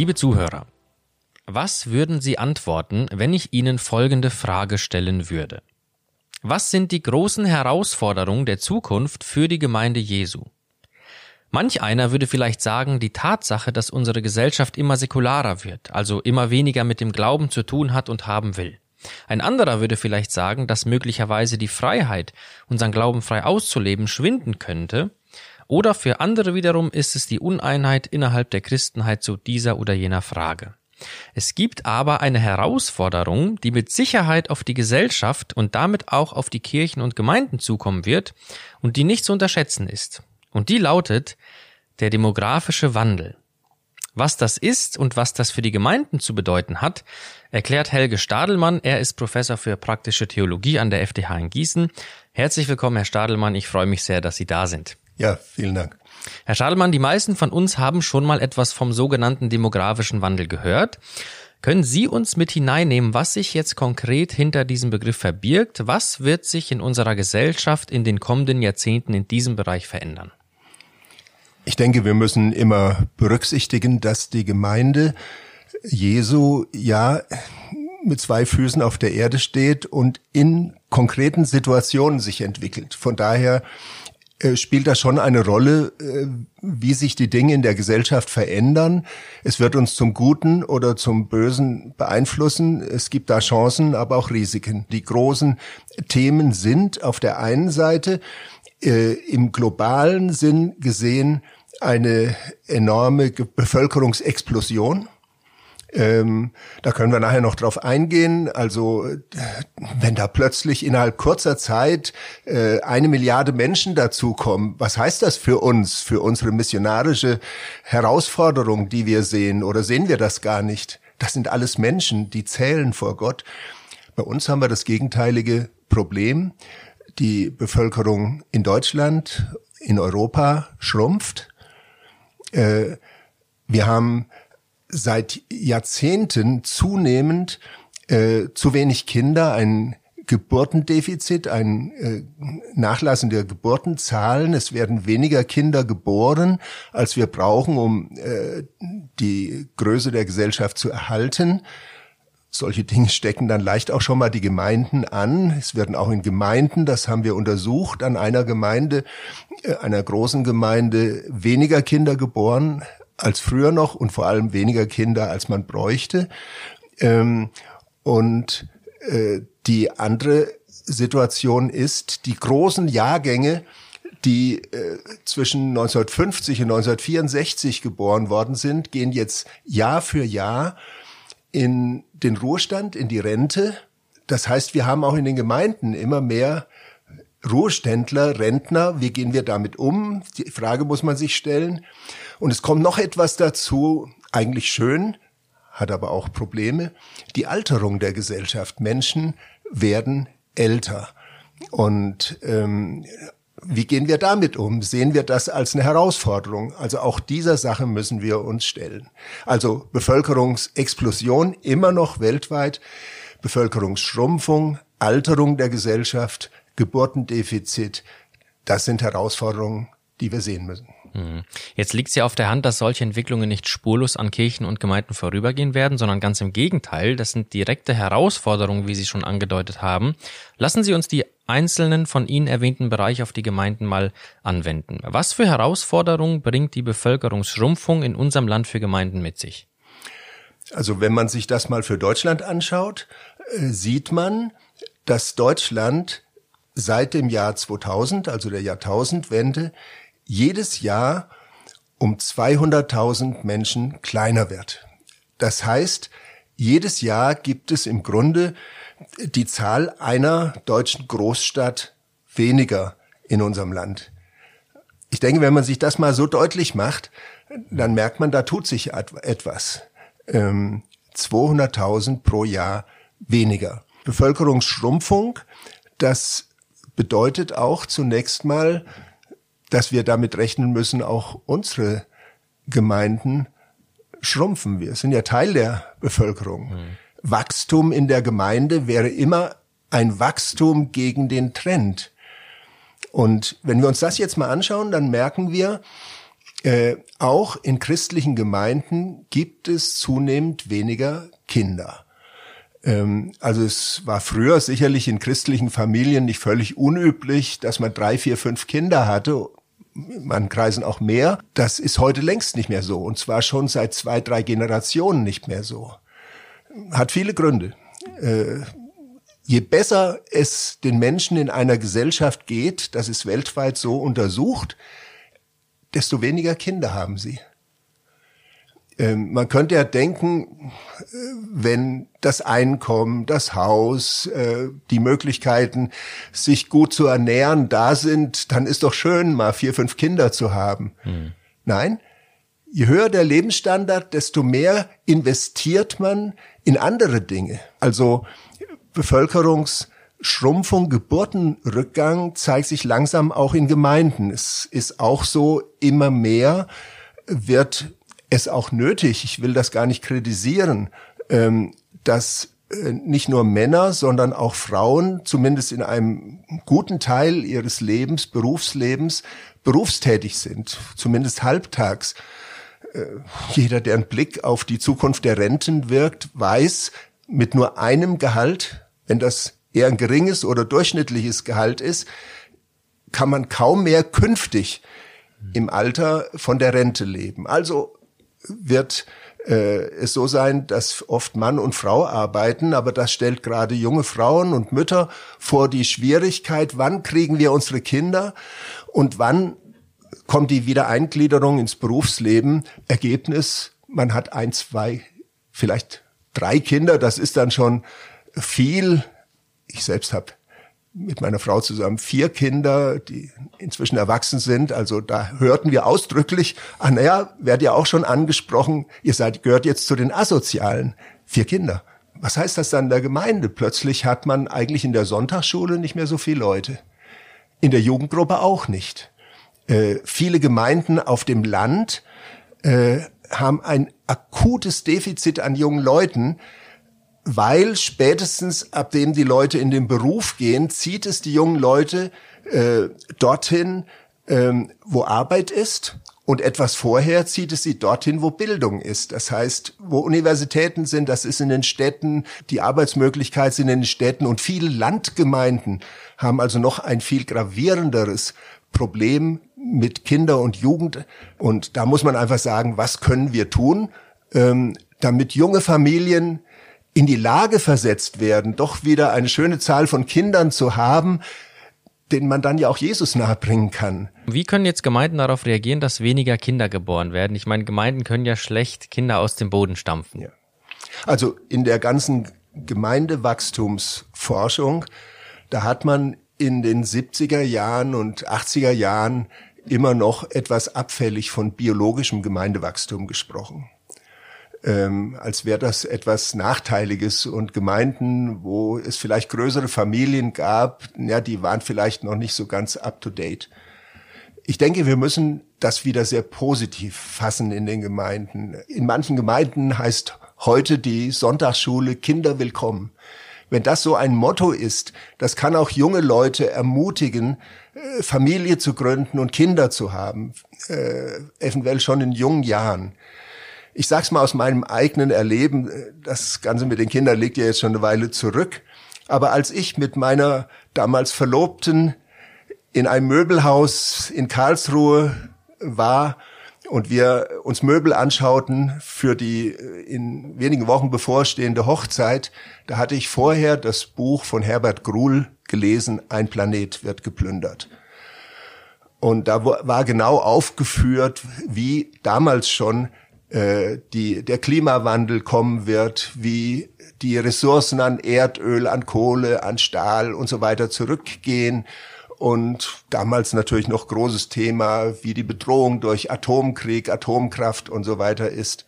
Liebe Zuhörer, was würden Sie antworten, wenn ich Ihnen folgende Frage stellen würde? Was sind die großen Herausforderungen der Zukunft für die Gemeinde Jesu? Manch einer würde vielleicht sagen, die Tatsache, dass unsere Gesellschaft immer säkularer wird, also immer weniger mit dem Glauben zu tun hat und haben will. Ein anderer würde vielleicht sagen, dass möglicherweise die Freiheit, unseren Glauben frei auszuleben, schwinden könnte, oder für andere wiederum ist es die Uneinheit innerhalb der Christenheit zu dieser oder jener Frage. Es gibt aber eine Herausforderung, die mit Sicherheit auf die Gesellschaft und damit auch auf die Kirchen und Gemeinden zukommen wird und die nicht zu unterschätzen ist. Und die lautet der demografische Wandel. Was das ist und was das für die Gemeinden zu bedeuten hat, erklärt Helge Stadelmann. Er ist Professor für praktische Theologie an der FDH in Gießen. Herzlich willkommen, Herr Stadelmann. Ich freue mich sehr, dass Sie da sind. Ja, vielen Dank. Herr Stadelmann, die meisten von uns haben schon mal etwas vom sogenannten demografischen Wandel gehört. Können Sie uns mit hineinnehmen, was sich jetzt konkret hinter diesem Begriff verbirgt? Was wird sich in unserer Gesellschaft in den kommenden Jahrzehnten in diesem Bereich verändern? Ich denke, wir müssen immer berücksichtigen, dass die Gemeinde Jesu ja mit zwei Füßen auf der Erde steht und in konkreten Situationen sich entwickelt. Von daher spielt das schon eine Rolle, äh, wie sich die Dinge in der Gesellschaft verändern. Es wird uns zum Guten oder zum Bösen beeinflussen. Es gibt da Chancen, aber auch Risiken. Die großen Themen sind auf der einen Seite äh, im globalen Sinn gesehen eine enorme Bevölkerungsexplosion. Ähm, da können wir nachher noch drauf eingehen. Also wenn da plötzlich innerhalb kurzer Zeit äh, eine Milliarde Menschen dazukommen, was heißt das für uns, für unsere missionarische Herausforderung, die wir sehen? Oder sehen wir das gar nicht? Das sind alles Menschen, die zählen vor Gott. Bei uns haben wir das gegenteilige Problem. Die Bevölkerung in Deutschland, in Europa schrumpft. Äh, wir haben seit Jahrzehnten zunehmend äh, zu wenig Kinder, ein Geburtendefizit, ein äh, Nachlassen der Geburtenzahlen. Es werden weniger Kinder geboren, als wir brauchen, um äh, die Größe der Gesellschaft zu erhalten. Solche Dinge stecken dann leicht auch schon mal die Gemeinden an. Es werden auch in Gemeinden, das haben wir untersucht, an einer Gemeinde, äh, einer großen Gemeinde weniger Kinder geboren als früher noch und vor allem weniger Kinder, als man bräuchte. Ähm, und äh, die andere Situation ist, die großen Jahrgänge, die äh, zwischen 1950 und 1964 geboren worden sind, gehen jetzt Jahr für Jahr in den Ruhestand, in die Rente. Das heißt, wir haben auch in den Gemeinden immer mehr Ruheständler, Rentner. Wie gehen wir damit um? Die Frage muss man sich stellen. Und es kommt noch etwas dazu, eigentlich schön, hat aber auch Probleme. Die Alterung der Gesellschaft. Menschen werden älter. Und ähm, wie gehen wir damit um? Sehen wir das als eine Herausforderung? Also auch dieser Sache müssen wir uns stellen. Also Bevölkerungsexplosion immer noch weltweit, Bevölkerungsschrumpfung, Alterung der Gesellschaft, Geburtendefizit, das sind Herausforderungen, die wir sehen müssen. Mhm. Jetzt liegt es ja auf der Hand, dass solche Entwicklungen nicht spurlos an Kirchen und Gemeinden vorübergehen werden, sondern ganz im Gegenteil. Das sind direkte Herausforderungen, wie Sie schon angedeutet haben. Lassen Sie uns die einzelnen von Ihnen erwähnten Bereiche auf die Gemeinden mal anwenden. Was für Herausforderungen bringt die Bevölkerungsschrumpfung in unserem Land für Gemeinden mit sich? Also wenn man sich das mal für Deutschland anschaut, äh, sieht man, dass Deutschland seit dem Jahr 2000, also der Jahrtausendwende, jedes Jahr um 200.000 Menschen kleiner wird. Das heißt, jedes Jahr gibt es im Grunde die Zahl einer deutschen Großstadt weniger in unserem Land. Ich denke, wenn man sich das mal so deutlich macht, dann merkt man, da tut sich etwas. Ähm, 200.000 pro Jahr weniger. Bevölkerungsschrumpfung, das bedeutet auch zunächst mal dass wir damit rechnen müssen, auch unsere Gemeinden schrumpfen. Wir sind ja Teil der Bevölkerung. Mhm. Wachstum in der Gemeinde wäre immer ein Wachstum gegen den Trend. Und wenn wir uns das jetzt mal anschauen, dann merken wir, äh, auch in christlichen Gemeinden gibt es zunehmend weniger Kinder. Ähm, also es war früher sicherlich in christlichen Familien nicht völlig unüblich, dass man drei, vier, fünf Kinder hatte. In manchen Kreisen auch mehr. Das ist heute längst nicht mehr so. Und zwar schon seit zwei, drei Generationen nicht mehr so. Hat viele Gründe. Äh, je besser es den Menschen in einer Gesellschaft geht, das ist weltweit so untersucht, desto weniger Kinder haben sie. Ähm, man könnte ja denken, äh, wenn das Einkommen, das Haus, äh, die Möglichkeiten, sich gut zu ernähren, da sind, dann ist doch schön, mal vier, fünf Kinder zu haben. Hm. Nein, je höher der Lebensstandard, desto mehr investiert man in andere Dinge. Also Bevölkerungsschrumpfung, Geburtenrückgang zeigt sich langsam auch in Gemeinden. Es ist auch so, immer mehr wird es auch nötig, ich will das gar nicht kritisieren, ähm, dass äh, nicht nur Männer, sondern auch Frauen, zumindest in einem guten Teil ihres Lebens, Berufslebens, berufstätig sind, zumindest halbtags. Äh, jeder, der einen Blick auf die Zukunft der Renten wirkt, weiß, mit nur einem Gehalt, wenn das eher ein geringes oder durchschnittliches Gehalt ist, kann man kaum mehr künftig im Alter von der Rente leben. Also wird äh, es so sein, dass oft Mann und Frau arbeiten, aber das stellt gerade junge Frauen und Mütter vor die Schwierigkeit, wann kriegen wir unsere Kinder und wann kommt die Wiedereingliederung ins Berufsleben. Ergebnis, man hat ein, zwei, vielleicht drei Kinder, das ist dann schon viel. Ich selbst habe mit meiner Frau zusammen vier Kinder, die inzwischen erwachsen sind. Also da hörten wir ausdrücklich, ah naja, werdet ja auch schon angesprochen, ihr seid, gehört jetzt zu den Asozialen. Vier Kinder. Was heißt das dann in der Gemeinde? Plötzlich hat man eigentlich in der Sonntagsschule nicht mehr so viele Leute. In der Jugendgruppe auch nicht. Äh, viele Gemeinden auf dem Land äh, haben ein akutes Defizit an jungen Leuten, weil spätestens ab dem die Leute in den Beruf gehen, zieht es die jungen Leute äh, dorthin, ähm, wo Arbeit ist. Und etwas vorher zieht es sie dorthin, wo Bildung ist. Das heißt, wo Universitäten sind, das ist in den Städten, die Arbeitsmöglichkeiten sind in den Städten und viele Landgemeinden haben also noch ein viel gravierenderes Problem mit Kinder und Jugend. Und da muss man einfach sagen, was können wir tun, ähm, damit junge Familien in die Lage versetzt werden, doch wieder eine schöne Zahl von Kindern zu haben, den man dann ja auch Jesus nahebringen kann. Wie können jetzt Gemeinden darauf reagieren, dass weniger Kinder geboren werden? Ich meine, Gemeinden können ja schlecht Kinder aus dem Boden stampfen. Ja. Also in der ganzen Gemeindewachstumsforschung, da hat man in den 70er Jahren und 80er Jahren immer noch etwas abfällig von biologischem Gemeindewachstum gesprochen ähm, als wäre das etwas Nachteiliges und Gemeinden, wo es vielleicht größere Familien gab, ja, die waren vielleicht noch nicht so ganz up to date. Ich denke, wir müssen das wieder sehr positiv fassen in den Gemeinden. In manchen Gemeinden heißt heute die Sonntagsschule Kinder willkommen. Wenn das so ein Motto ist, das kann auch junge Leute ermutigen, äh, Familie zu gründen und Kinder zu haben, äh, eventuell schon in jungen Jahren ich sag's mal aus meinem eigenen Erleben, das Ganze mit den Kindern liegt ja jetzt schon eine Weile zurück. Aber als ich mit meiner damals Verlobten in einem Möbelhaus in Karlsruhe war und wir uns Möbel anschauten für die in wenigen Wochen bevorstehende Hochzeit, da hatte ich vorher das Buch von Herbert Gruhl gelesen, Ein Planet wird geplündert. Und da war genau aufgeführt, wie damals schon äh, die, der Klimawandel kommen wird, wie die Ressourcen an Erdöl, an Kohle, an Stahl und so weiter zurückgehen. Und damals natürlich noch großes Thema, wie die Bedrohung durch Atomkrieg, Atomkraft und so weiter ist.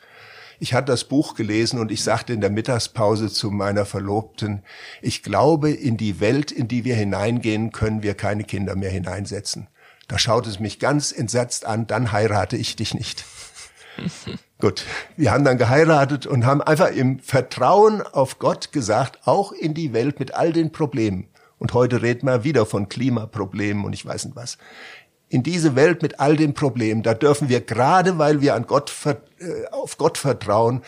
Ich hatte das Buch gelesen und ich sagte in der Mittagspause zu meiner Verlobten, ich glaube, in die Welt, in die wir hineingehen, können wir keine Kinder mehr hineinsetzen. Da schaut es mich ganz entsetzt an, dann heirate ich dich nicht. Gut, wir haben dann geheiratet und haben einfach im Vertrauen auf Gott gesagt, auch in die Welt mit all den Problemen. Und heute reden wir wieder von Klimaproblemen und ich weiß nicht was. in diese Welt mit all den Problemen, da dürfen wir gerade, weil wir an Gott, äh, auf Gott vertrauen,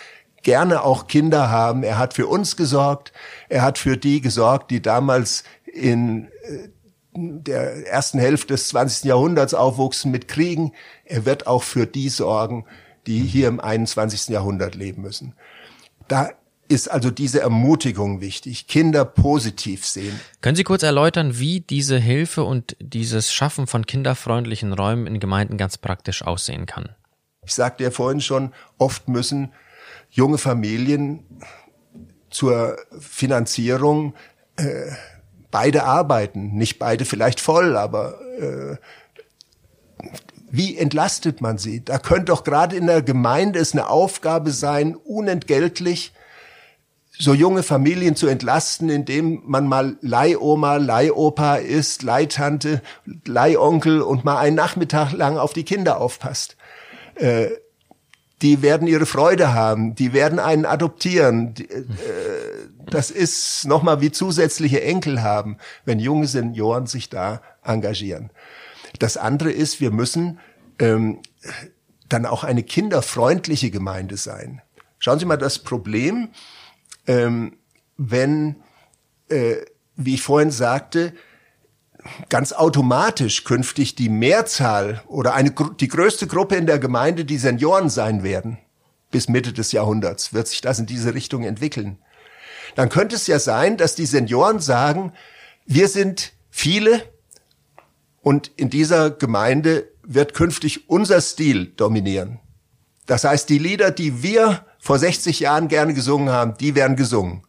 gerne auch Kinder haben. Er hat für uns gesorgt. Er hat für die gesorgt, die damals in äh, der ersten Hälfte des 20. Jahrhunderts aufwuchsen mit Kriegen. Er wird auch für die sorgen, die hier im 21. Jahrhundert leben müssen. Da ist also diese Ermutigung wichtig, Kinder positiv sehen. Können Sie kurz erläutern, wie diese Hilfe und dieses Schaffen von kinderfreundlichen Räumen in Gemeinden ganz praktisch aussehen kann? Ich sagte ja vorhin schon, oft müssen junge Familien zur Finanzierung äh, beide arbeiten, nicht beide vielleicht voll, aber äh, wie entlastet man sie? Da könnte doch gerade in der Gemeinde es eine Aufgabe sein, unentgeltlich so junge Familien zu entlasten, indem man mal Leihoma, Leihopa ist, Leihtante, Leihonkel und mal einen Nachmittag lang auf die Kinder aufpasst. Äh, die werden ihre Freude haben, die werden einen adoptieren. Äh, das ist nochmal wie zusätzliche Enkel haben, wenn junge Senioren sich da engagieren. Das andere ist, wir müssen ähm, dann auch eine kinderfreundliche Gemeinde sein. Schauen Sie mal, das Problem, ähm, wenn, äh, wie ich vorhin sagte, ganz automatisch künftig die Mehrzahl oder eine, die größte Gruppe in der Gemeinde die Senioren sein werden. Bis Mitte des Jahrhunderts wird sich das in diese Richtung entwickeln. Dann könnte es ja sein, dass die Senioren sagen, wir sind viele und in dieser Gemeinde wird künftig unser Stil dominieren. Das heißt, die Lieder, die wir vor 60 Jahren gerne gesungen haben, die werden gesungen.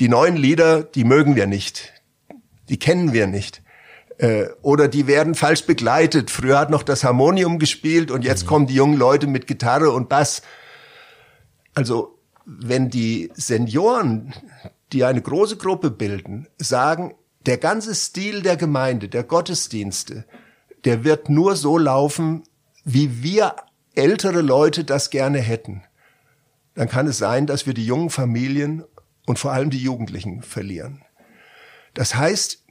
Die neuen Lieder, die mögen wir nicht. Die kennen wir nicht. Äh, oder die werden falsch begleitet. Früher hat noch das Harmonium gespielt und jetzt mhm. kommen die jungen Leute mit Gitarre und Bass. Also, wenn die Senioren, die eine große Gruppe bilden, sagen, der ganze Stil der Gemeinde, der Gottesdienste, der wird nur so laufen, wie wir ältere Leute das gerne hätten, dann kann es sein, dass wir die jungen Familien und vor allem die Jugendlichen verlieren. Das heißt,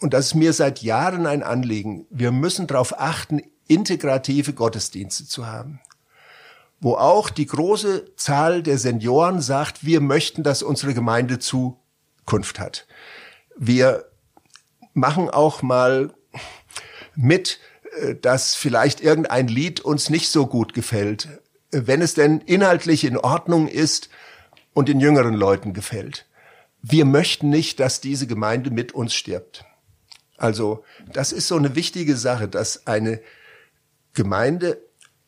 und das ist mir seit Jahren ein Anliegen, wir müssen darauf achten, integrative Gottesdienste zu haben, wo auch die große Zahl der Senioren sagt, wir möchten, dass unsere Gemeinde Zukunft hat. Wir machen auch mal mit, äh, dass vielleicht irgendein Lied uns nicht so gut gefällt, wenn es denn inhaltlich in Ordnung ist und den jüngeren Leuten gefällt. Wir möchten nicht, dass diese Gemeinde mit uns stirbt. Also das ist so eine wichtige Sache, dass eine Gemeinde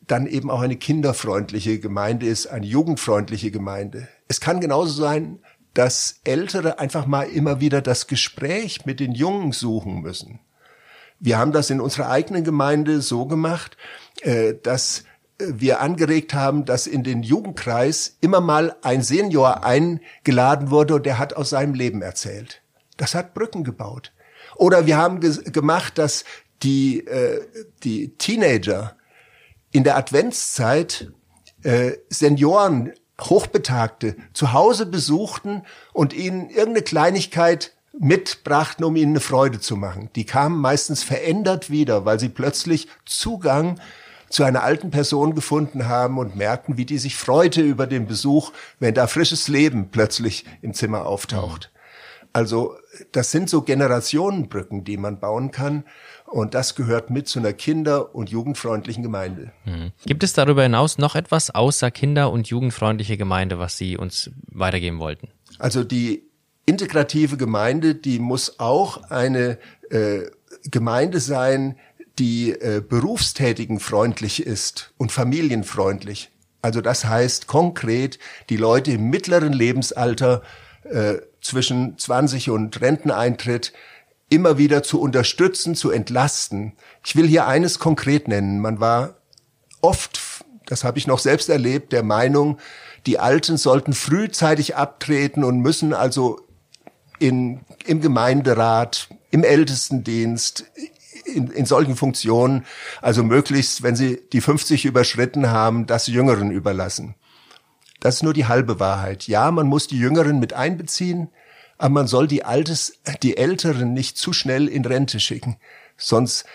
dann eben auch eine kinderfreundliche Gemeinde ist, eine jugendfreundliche Gemeinde. Es kann genauso sein, dass Ältere einfach mal immer wieder das Gespräch mit den Jungen suchen müssen. Wir haben das in unserer eigenen Gemeinde so gemacht, äh, dass wir angeregt haben, dass in den Jugendkreis immer mal ein Senior eingeladen wurde und der hat aus seinem Leben erzählt. Das hat Brücken gebaut. Oder wir haben ge gemacht, dass die, äh, die Teenager in der Adventszeit äh, Senioren, Hochbetagte zu Hause besuchten und ihnen irgendeine Kleinigkeit mitbrachten, um ihnen eine Freude zu machen. Die kamen meistens verändert wieder, weil sie plötzlich Zugang zu einer alten Person gefunden haben und merkten, wie die sich freute über den Besuch, wenn da frisches Leben plötzlich im Zimmer auftaucht. Also das sind so Generationenbrücken, die man bauen kann. Und das gehört mit zu einer kinder- und jugendfreundlichen Gemeinde. Mhm. Gibt es darüber hinaus noch etwas außer kinder- und jugendfreundliche Gemeinde, was Sie uns weitergeben wollten? Also die integrative Gemeinde, die muss auch eine äh, Gemeinde sein, die äh, Berufstätigen freundlich ist und familienfreundlich. Also das heißt konkret, die Leute im mittleren Lebensalter äh, zwischen 20 und Renteneintritt immer wieder zu unterstützen, zu entlasten. Ich will hier eines konkret nennen. Man war oft, das habe ich noch selbst erlebt, der Meinung, die Alten sollten frühzeitig abtreten und müssen also in, im Gemeinderat, im Ältestendienst, in, in solchen Funktionen, also möglichst, wenn sie die 50 überschritten haben, das Jüngeren überlassen. Das ist nur die halbe Wahrheit. Ja, man muss die Jüngeren mit einbeziehen, aber man soll die Altes, die Älteren nicht zu schnell in Rente schicken. Sonst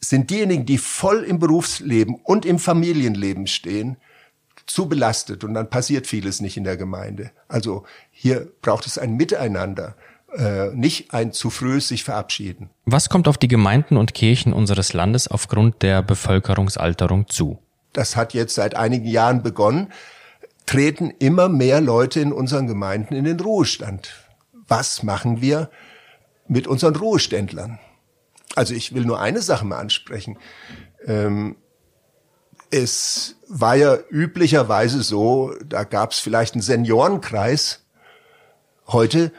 sind diejenigen, die voll im Berufsleben und im Familienleben stehen, zu belastet und dann passiert vieles nicht in der Gemeinde. Also hier braucht es ein Miteinander, äh, nicht ein zu frühes sich verabschieden. Was kommt auf die Gemeinden und Kirchen unseres Landes aufgrund der Bevölkerungsalterung zu? Das hat jetzt seit einigen Jahren begonnen. Treten immer mehr Leute in unseren Gemeinden in den Ruhestand. Was machen wir mit unseren Ruheständlern? Also ich will nur eine Sache mal ansprechen. Ähm, es war ja üblicherweise so, da gab es vielleicht einen Seniorenkreis. Heute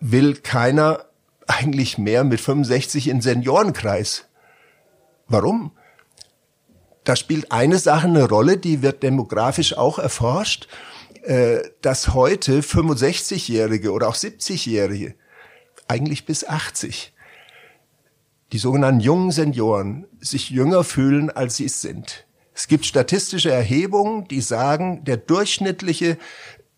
will keiner eigentlich mehr mit 65 in Seniorenkreis. Warum? Da spielt eine Sache eine Rolle, die wird demografisch auch erforscht, äh, dass heute 65-Jährige oder auch 70-Jährige, eigentlich bis 80, die sogenannten jungen Senioren sich jünger fühlen, als sie es sind. Es gibt statistische Erhebungen, die sagen, der durchschnittliche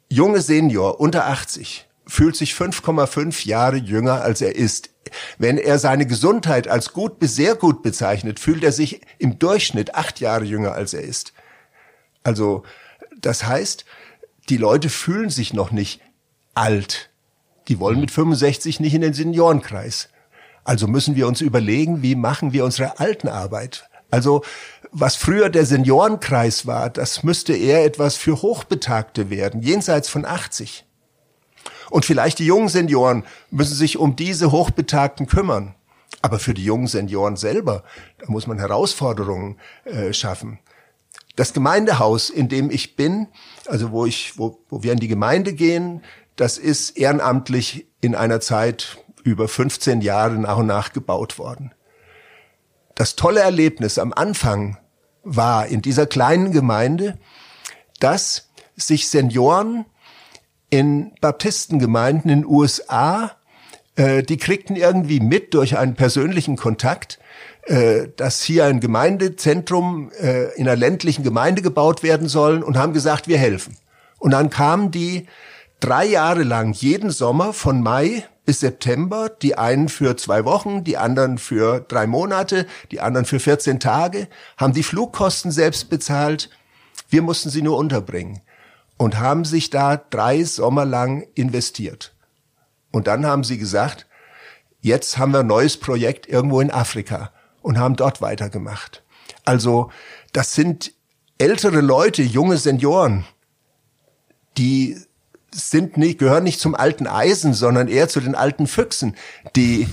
junge Senior unter 80 fühlt sich 5,5 Jahre jünger, als er ist. Wenn er seine Gesundheit als gut bis sehr gut bezeichnet, fühlt er sich im Durchschnitt acht Jahre jünger, als er ist. Also, das heißt, die Leute fühlen sich noch nicht alt. Die wollen mit 65 nicht in den Seniorenkreis. Also müssen wir uns überlegen, wie machen wir unsere Altenarbeit? Also was früher der Seniorenkreis war, das müsste eher etwas für Hochbetagte werden, jenseits von 80. Und vielleicht die jungen Senioren müssen sich um diese Hochbetagten kümmern. Aber für die jungen Senioren selber, da muss man Herausforderungen äh, schaffen. Das Gemeindehaus, in dem ich bin, also wo ich, wo, wo wir in die Gemeinde gehen, das ist ehrenamtlich in einer Zeit über 15 Jahre nach und nach gebaut worden. Das tolle Erlebnis am Anfang war in dieser kleinen Gemeinde, dass sich Senioren in Baptistengemeinden in USA, äh, die kriegten irgendwie mit durch einen persönlichen Kontakt, äh, dass hier ein Gemeindezentrum äh, in einer ländlichen Gemeinde gebaut werden soll und haben gesagt, wir helfen. Und dann kamen die drei Jahre lang jeden Sommer von Mai bis September, die einen für zwei Wochen, die anderen für drei Monate, die anderen für 14 Tage, haben die Flugkosten selbst bezahlt. Wir mussten sie nur unterbringen und haben sich da drei Sommer lang investiert. Und dann haben sie gesagt, jetzt haben wir ein neues Projekt irgendwo in Afrika und haben dort weitergemacht. Also das sind ältere Leute, junge Senioren, die sind nicht, gehören nicht zum alten Eisen, sondern eher zu den alten Füchsen, die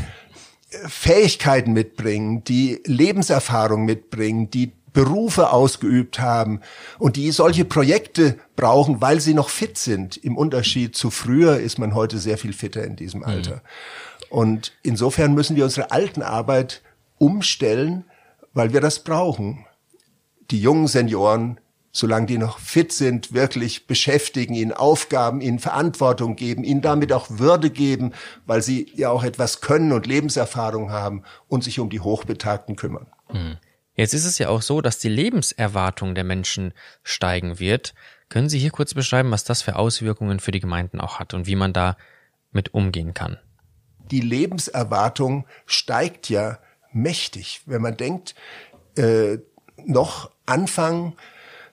Fähigkeiten mitbringen, die Lebenserfahrung mitbringen, die Berufe ausgeübt haben und die solche Projekte brauchen, weil sie noch fit sind. Im Unterschied zu früher ist man heute sehr viel fitter in diesem mhm. Alter. Mhm. Und insofern müssen wir unsere alten Arbeit umstellen, weil wir das brauchen. Die jungen Senioren solange die noch fit sind, wirklich beschäftigen, ihnen Aufgaben, ihnen Verantwortung geben, ihnen damit auch Würde geben, weil sie ja auch etwas können und Lebenserfahrung haben und sich um die Hochbetagten kümmern. Hm. Jetzt ist es ja auch so, dass die Lebenserwartung der Menschen steigen wird. Können Sie hier kurz beschreiben, was das für Auswirkungen für die Gemeinden auch hat und wie man da mit umgehen kann? Die Lebenserwartung steigt ja mächtig. Wenn man denkt, äh, noch Anfang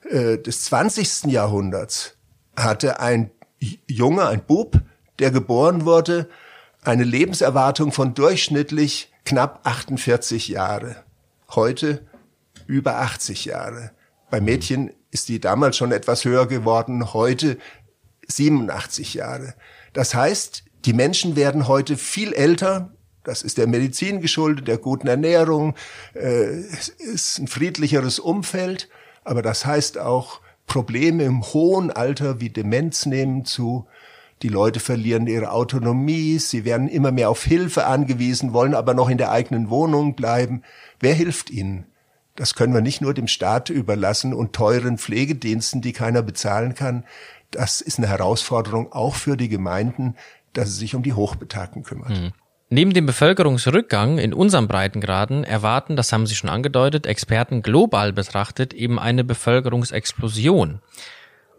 äh, des 20. Jahrhunderts hatte ein Junge, ein Bub, der geboren wurde, eine Lebenserwartung von durchschnittlich knapp 48 Jahre. Heute über 80 Jahre. Bei Mädchen ist die damals schon etwas höher geworden, heute 87 Jahre. Das heißt, die Menschen werden heute viel älter. Das ist der Medizin geschuldet, der guten Ernährung, äh, es ist ein friedlicheres Umfeld. Aber das heißt auch, Probleme im hohen Alter wie Demenz nehmen zu. Die Leute verlieren ihre Autonomie, sie werden immer mehr auf Hilfe angewiesen, wollen aber noch in der eigenen Wohnung bleiben. Wer hilft ihnen? Das können wir nicht nur dem Staat überlassen und teuren Pflegediensten, die keiner bezahlen kann. Das ist eine Herausforderung auch für die Gemeinden, dass sie sich um die Hochbetagten kümmern. Mhm. Neben dem Bevölkerungsrückgang in unseren Breitengraden erwarten, das haben Sie schon angedeutet, Experten global betrachtet eben eine Bevölkerungsexplosion.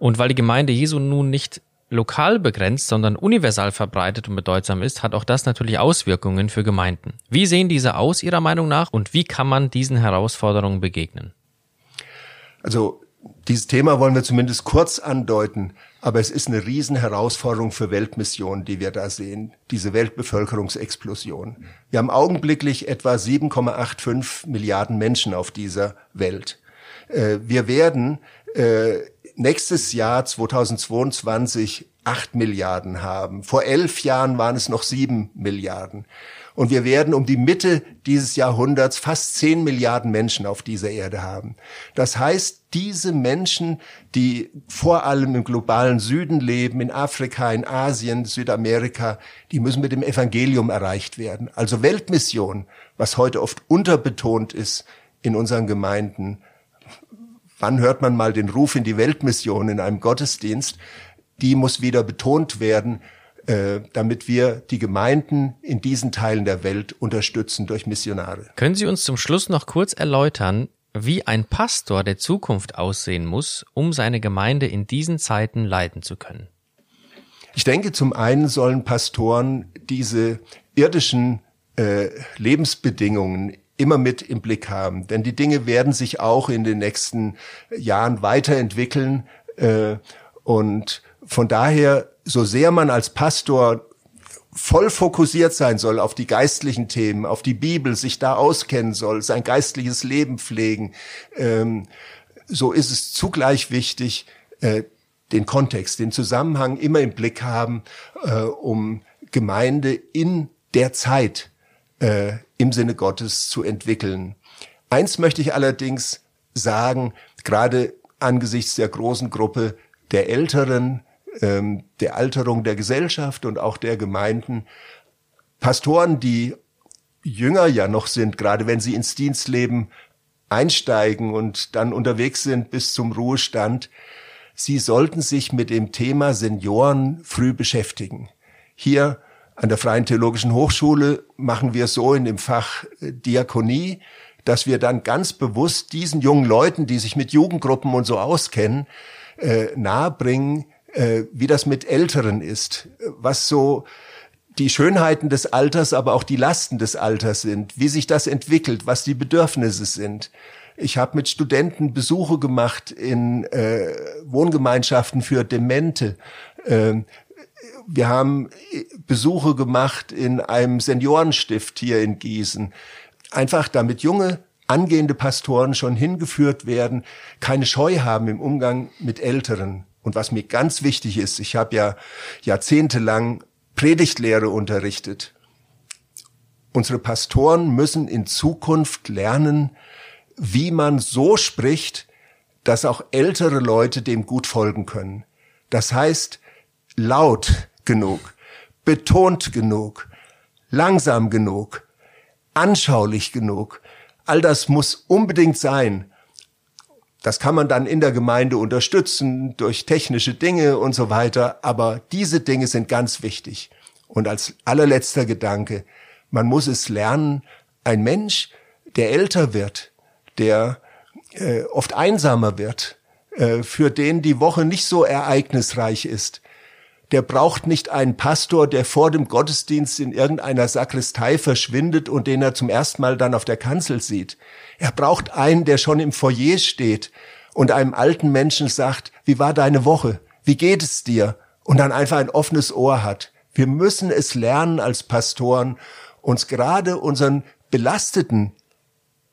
Und weil die Gemeinde Jesu nun nicht lokal begrenzt, sondern universal verbreitet und bedeutsam ist, hat auch das natürlich Auswirkungen für Gemeinden. Wie sehen diese aus Ihrer Meinung nach und wie kann man diesen Herausforderungen begegnen? Also dieses Thema wollen wir zumindest kurz andeuten, aber es ist eine Riesenherausforderung für Weltmissionen, die wir da sehen, diese Weltbevölkerungsexplosion. Wir haben augenblicklich etwa 7,85 Milliarden Menschen auf dieser Welt. Äh, wir werden äh, nächstes Jahr 2022 acht Milliarden haben. Vor elf Jahren waren es noch sieben Milliarden. Und wir werden um die Mitte dieses Jahrhunderts fast zehn Milliarden Menschen auf dieser Erde haben. Das heißt, diese Menschen, die vor allem im globalen Süden leben, in Afrika, in Asien, Südamerika, die müssen mit dem Evangelium erreicht werden. Also Weltmission, was heute oft unterbetont ist in unseren Gemeinden. Wann hört man mal den Ruf in die Weltmission in einem Gottesdienst? Die muss wieder betont werden äh, damit wir die Gemeinden in diesen Teilen der Welt unterstützen durch Missionare. Können Sie uns zum Schluss noch kurz erläutern, wie ein Pastor der Zukunft aussehen muss, um seine Gemeinde in diesen Zeiten leiten zu können? Ich denke, zum einen sollen Pastoren diese irdischen äh, Lebensbedingungen immer mit im Blick haben, denn die Dinge werden sich auch in den nächsten Jahren weiterentwickeln äh, und von daher so sehr man als Pastor voll fokussiert sein soll auf die geistlichen Themen, auf die Bibel, sich da auskennen soll, sein geistliches Leben pflegen, ähm, so ist es zugleich wichtig, äh, den Kontext, den Zusammenhang immer im Blick haben, äh, um Gemeinde in der Zeit äh, im Sinne Gottes zu entwickeln. Eins möchte ich allerdings sagen, gerade angesichts der großen Gruppe der Älteren, ähm, der Alterung der Gesellschaft und auch der Gemeinden. Pastoren, die jünger ja noch sind, gerade wenn sie ins Dienstleben einsteigen und dann unterwegs sind bis zum Ruhestand, sie sollten sich mit dem Thema Senioren früh beschäftigen. Hier an der Freien Theologischen Hochschule machen wir so in dem Fach äh, Diakonie, dass wir dann ganz bewusst diesen jungen Leuten, die sich mit Jugendgruppen und so auskennen, äh, nahebringen, äh, wie das mit Älteren ist, was so die Schönheiten des Alters, aber auch die Lasten des Alters sind, wie sich das entwickelt, was die Bedürfnisse sind. Ich habe mit Studenten Besuche gemacht in äh, Wohngemeinschaften für Demente. Äh, wir haben Besuche gemacht in einem Seniorenstift hier in Gießen. Einfach damit junge angehende Pastoren schon hingeführt werden, keine Scheu haben im Umgang mit Älteren. Und was mir ganz wichtig ist, ich habe ja jahrzehntelang Predigtlehre unterrichtet. Unsere Pastoren müssen in Zukunft lernen, wie man so spricht, dass auch ältere Leute dem gut folgen können. Das heißt, laut genug, betont genug, langsam genug, anschaulich genug. All das muss unbedingt sein, das kann man dann in der Gemeinde unterstützen durch technische Dinge und so weiter. Aber diese Dinge sind ganz wichtig. Und als allerletzter Gedanke, man muss es lernen, ein Mensch, der älter wird, der äh, oft einsamer wird, äh, für den die Woche nicht so ereignisreich ist, der braucht nicht einen Pastor, der vor dem Gottesdienst in irgendeiner Sakristei verschwindet und den er zum ersten Mal dann auf der Kanzel sieht. Er braucht einen, der schon im Foyer steht und einem alten Menschen sagt, wie war deine Woche? Wie geht es dir? Und dann einfach ein offenes Ohr hat. Wir müssen es lernen als Pastoren, uns gerade unseren belasteten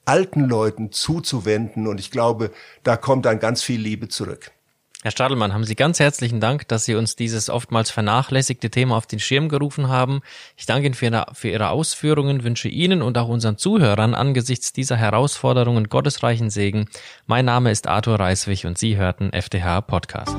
alten Leuten zuzuwenden. Und ich glaube, da kommt dann ganz viel Liebe zurück. Herr Stadelmann, haben Sie ganz herzlichen Dank, dass Sie uns dieses oftmals vernachlässigte Thema auf den Schirm gerufen haben. Ich danke Ihnen für Ihre, für Ihre Ausführungen, wünsche Ihnen und auch unseren Zuhörern angesichts dieser Herausforderungen gottesreichen Segen. Mein Name ist Arthur Reiswig und Sie hörten FDH Podcast.